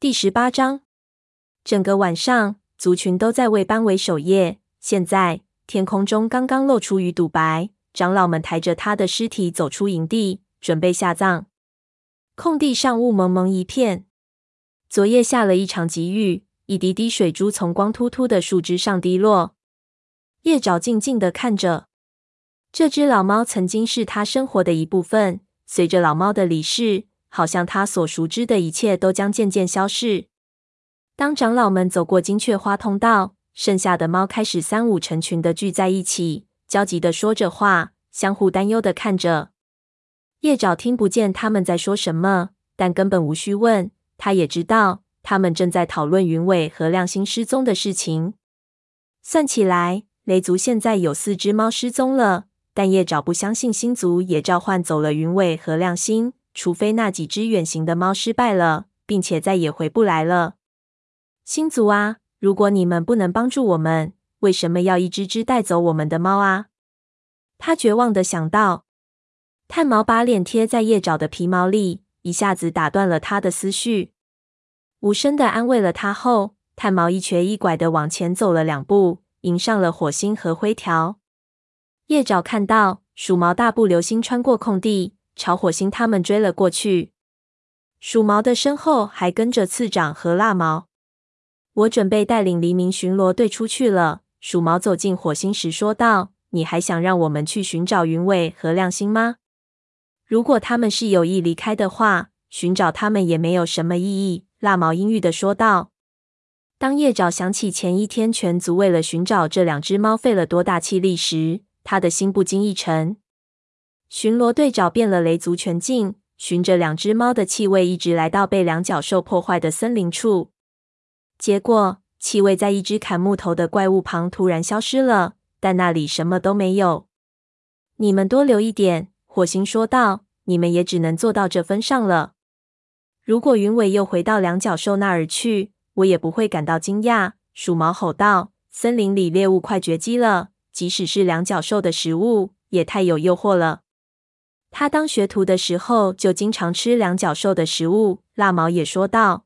第十八章，整个晚上，族群都在为班维守夜。现在天空中刚刚露出鱼肚白，长老们抬着他的尸体走出营地，准备下葬。空地上雾蒙蒙一片。昨夜下了一场急雨，一滴滴水珠从光秃秃的树枝上滴落。叶爪静静的看着这只老猫，曾经是他生活的一部分。随着老猫的离世，好像他所熟知的一切都将渐渐消逝。当长老们走过金雀花通道，剩下的猫开始三五成群的聚在一起，焦急的说着话，相互担忧的看着。叶爪听不见他们在说什么，但根本无需问，他也知道他们正在讨论云尾和亮星失踪的事情。算起来，雷族现在有四只猫失踪了，但叶爪不相信星族也召唤走了云尾和亮星。除非那几只远行的猫失败了，并且再也回不来了。星族啊，如果你们不能帮助我们，为什么要一只只带走我们的猫啊？他绝望的想到。炭毛把脸贴在叶爪的皮毛里，一下子打断了他的思绪。无声的安慰了他后，炭毛一瘸一拐的往前走了两步，迎上了火星和灰条。叶爪看到鼠毛大步流星穿过空地。朝火星他们追了过去，鼠毛的身后还跟着刺长和蜡毛。我准备带领黎明巡逻队出去了。鼠毛走进火星时说道：“你还想让我们去寻找云尾和亮星吗？如果他们是有意离开的话，寻找他们也没有什么意义。”蜡毛阴郁的说道。当夜爪想起前一天全族为了寻找这两只猫费了多大气力时，他的心不禁一沉。巡逻队找遍了雷族全境，循着两只猫的气味，一直来到被两角兽破坏的森林处。结果，气味在一只砍木头的怪物旁突然消失了，但那里什么都没有。你们多留一点，火星说道。你们也只能做到这份上了。如果云尾又回到两角兽那儿去，我也不会感到惊讶。鼠毛吼道：“森林里猎物快绝迹了，即使是两角兽的食物，也太有诱惑了。”他当学徒的时候就经常吃两角兽的食物。蜡毛也说道：“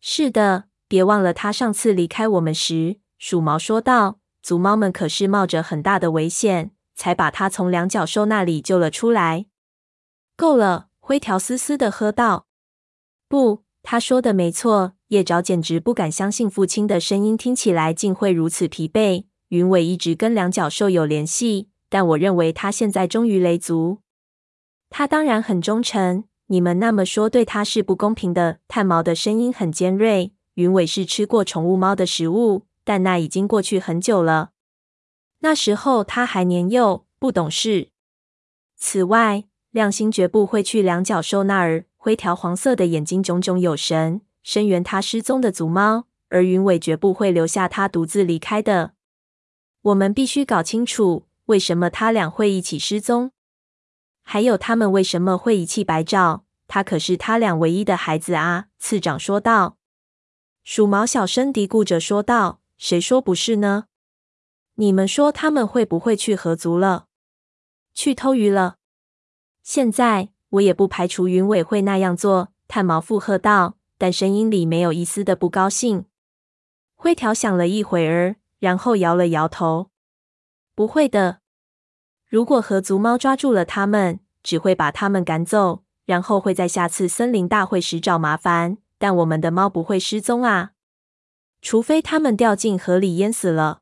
是的，别忘了他上次离开我们时。”鼠毛说道：“族猫们可是冒着很大的危险，才把他从两角兽那里救了出来。”够了，灰条嘶嘶的喝道：“不，他说的没错。”叶爪简直不敢相信父亲的声音听起来竟会如此疲惫。云尾一直跟两角兽有联系，但我认为他现在忠于雷族。他当然很忠诚，你们那么说对他是不公平的。炭毛的声音很尖锐。云尾是吃过宠物猫的食物，但那已经过去很久了。那时候他还年幼，不懂事。此外，亮星绝不会去两角兽那儿。灰条黄色的眼睛炯炯有神，声援他失踪的族猫，而云尾绝不会留下他独自离开的。我们必须搞清楚，为什么他俩会一起失踪。还有他们为什么会遗弃白照？他可是他俩唯一的孩子啊！次长说道。鼠毛小声嘀咕着说道：“谁说不是呢？你们说他们会不会去河族了？去偷鱼了？现在我也不排除云尾会那样做。”炭毛附和道，但声音里没有一丝的不高兴。灰条想了一会儿，然后摇了摇头：“不会的。”如果河族猫抓住了他们，只会把他们赶走，然后会在下次森林大会时找麻烦。但我们的猫不会失踪啊，除非他们掉进河里淹死了。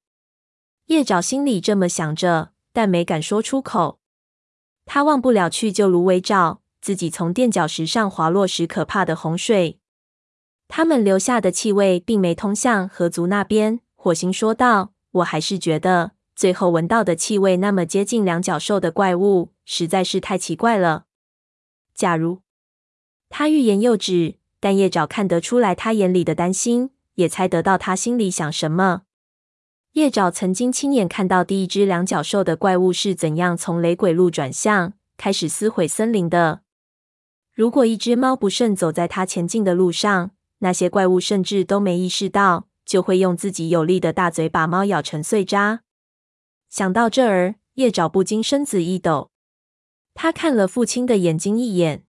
叶爪心里这么想着，但没敢说出口。他忘不了去救芦苇爪，自己从垫脚石上滑落时可怕的洪水。他们留下的气味并没通向河族那边。火星说道：“我还是觉得。”最后闻到的气味那么接近两角兽的怪物，实在是太奇怪了。假如他欲言又止，但叶爪看得出来他眼里的担心，也猜得到他心里想什么。叶爪曾经亲眼看到第一只两角兽的怪物是怎样从雷鬼路转向，开始撕毁森林的。如果一只猫不慎走在它前进的路上，那些怪物甚至都没意识到，就会用自己有力的大嘴把猫咬成碎渣。想到这儿，叶爪不禁身子一抖。他看了父亲的眼睛一眼。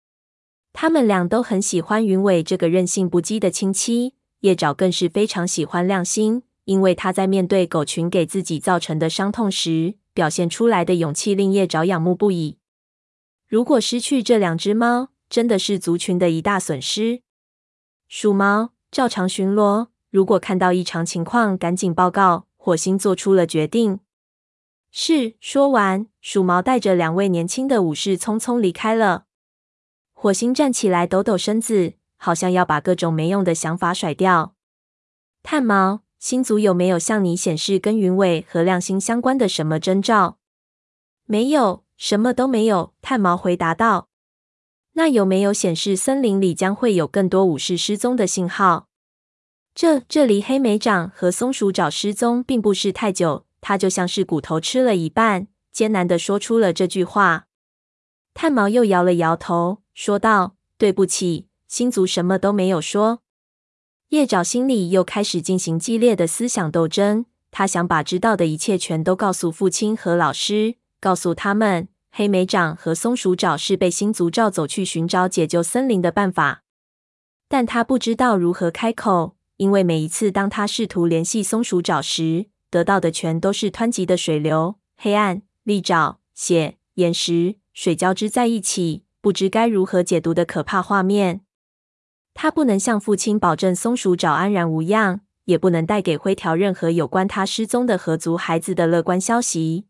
他们俩都很喜欢云尾这个任性不羁的亲戚，叶爪更是非常喜欢亮星，因为他在面对狗群给自己造成的伤痛时，表现出来的勇气令叶爪仰慕不已。如果失去这两只猫，真的是族群的一大损失。鼠猫照常巡逻，如果看到异常情况，赶紧报告。火星做出了决定。是。说完，鼠毛带着两位年轻的武士匆匆离开了。火星站起来，抖抖身子，好像要把各种没用的想法甩掉。炭毛，星族有没有向你显示跟云尾和亮星相关的什么征兆？没有，什么都没有。炭毛回答道。那有没有显示森林里将会有更多武士失踪的信号？这这离黑莓掌和松鼠爪失踪并不是太久。他就像是骨头吃了一半，艰难地说出了这句话。炭毛又摇了摇头，说道：“对不起，星族什么都没有说。”叶爪心里又开始进行激烈的思想斗争。他想把知道的一切全都告诉父亲和老师，告诉他们黑莓掌和松鼠爪是被星族召走去寻找解救森林的办法。但他不知道如何开口，因为每一次当他试图联系松鼠爪时，得到的全都是湍急的水流、黑暗、利爪、血、岩石、水交织在一起，不知该如何解读的可怕画面。他不能向父亲保证松鼠爪安然无恙，也不能带给灰条任何有关他失踪的合族孩子的乐观消息。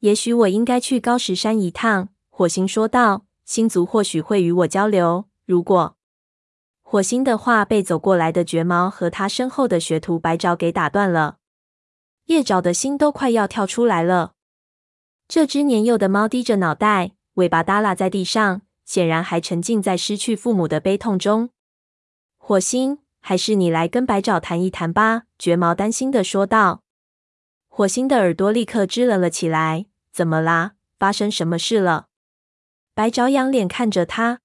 也许我应该去高石山一趟，火星说道。星族或许会与我交流。如果……火星的话被走过来的绝毛和他身后的学徒白爪给打断了。叶爪的心都快要跳出来了。这只年幼的猫低着脑袋，尾巴耷拉在地上，显然还沉浸在失去父母的悲痛中。火星，还是你来跟白爪谈一谈吧。绝毛担心的说道。火星的耳朵立刻支棱了起来。怎么啦？发生什么事了？白爪仰脸看着他。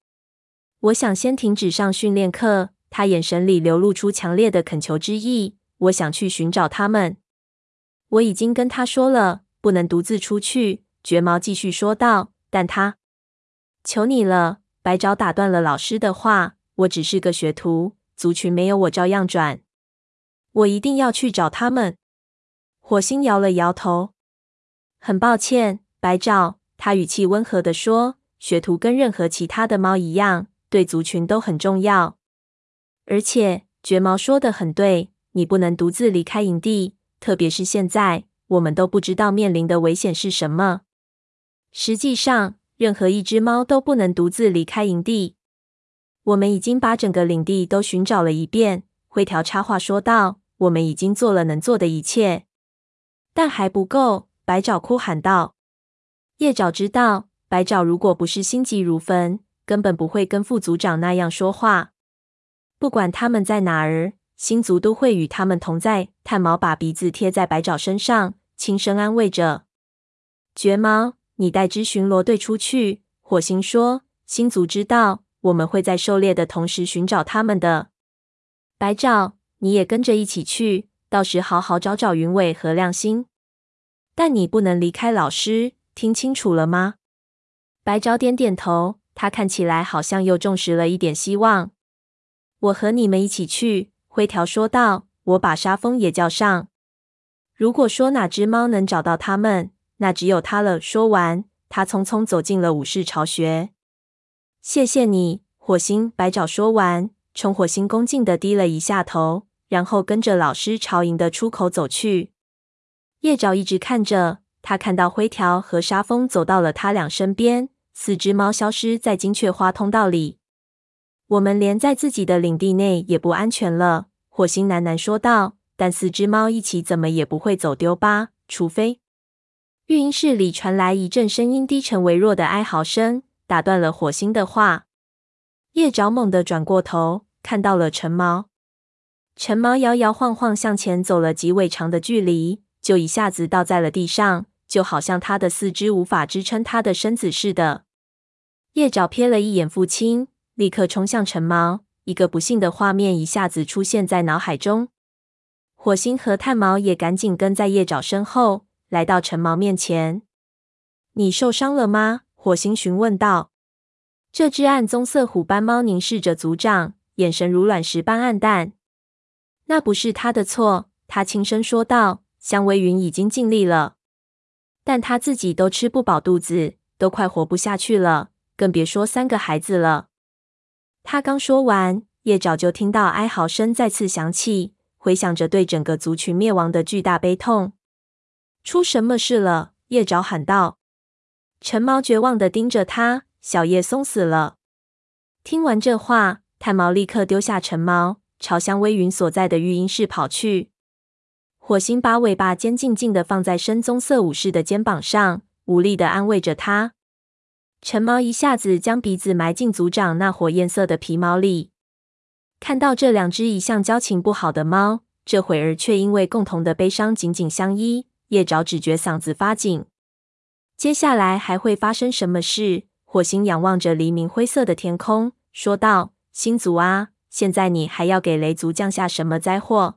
我想先停止上训练课。他眼神里流露出强烈的恳求之意。我想去寻找他们。我已经跟他说了，不能独自出去。绝毛继续说道。但他，求你了！白爪打断了老师的话。我只是个学徒，族群没有我照样转。我一定要去找他们。火星摇了摇头。很抱歉，白爪。他语气温和地说：“学徒跟任何其他的猫一样，对族群都很重要。而且，绝毛说的很对，你不能独自离开营地。”特别是现在，我们都不知道面临的危险是什么。实际上，任何一只猫都不能独自离开营地。我们已经把整个领地都寻找了一遍。灰条插话说道：“我们已经做了能做的一切，但还不够。”白爪哭喊道。叶爪知道，白爪如果不是心急如焚，根本不会跟副组长那样说话。不管他们在哪儿。星族都会与他们同在。炭毛把鼻子贴在白爪身上，轻声安慰着。绝毛，你带支巡逻队出去。火星说：“星族知道我们会在狩猎的同时寻找他们的。”白爪，你也跟着一起去，到时好好找找云尾和亮星。但你不能离开老师，听清楚了吗？白爪点点头，他看起来好像又重拾了一点希望。我和你们一起去。灰条说道：“我把沙风也叫上。如果说哪只猫能找到他们，那只有它了。”说完，他匆匆走进了武士巢穴。“谢谢你，火星。”白爪说完，冲火星恭敬的低了一下头，然后跟着老师朝营的出口走去。叶爪一直看着，他看到灰条和沙风走到了他俩身边，四只猫消失在金雀花通道里。我们连在自己的领地内也不安全了，火星喃喃说道。但四只猫一起怎么也不会走丢吧？除非……育婴室里传来一阵声音低沉微弱的哀嚎声，打断了火星的话。叶爪猛地转过头，看到了橙毛。橙毛摇摇晃晃向前走了几尾长的距离，就一下子倒在了地上，就好像他的四肢无法支撑他的身子似的。叶爪瞥了一眼父亲。立刻冲向陈毛，一个不幸的画面一下子出现在脑海中。火星和炭毛也赶紧跟在叶爪身后，来到陈毛面前。“你受伤了吗？”火星询问道。这只暗棕色虎斑猫凝视着族长，眼神如卵石般黯淡。那不是他的错，他轻声说道。香微云已经尽力了，但他自己都吃不饱肚子，都快活不下去了，更别说三个孩子了。他刚说完，叶爪就听到哀嚎声再次响起，回响着对整个族群灭亡的巨大悲痛。出什么事了？叶爪喊道。陈毛绝望的盯着他，小叶松死了。听完这话，炭毛立刻丢下陈毛，朝香微云所在的育婴室跑去。火星把尾巴尖静静地放在深棕色武士的肩膀上，无力的安慰着他。陈毛一下子将鼻子埋进族长那火焰色的皮毛里，看到这两只一向交情不好的猫，这会儿却因为共同的悲伤紧紧相依，叶爪只觉嗓子发紧。接下来还会发生什么事？火星仰望着黎明灰色的天空，说道：“星族啊，现在你还要给雷族降下什么灾祸？”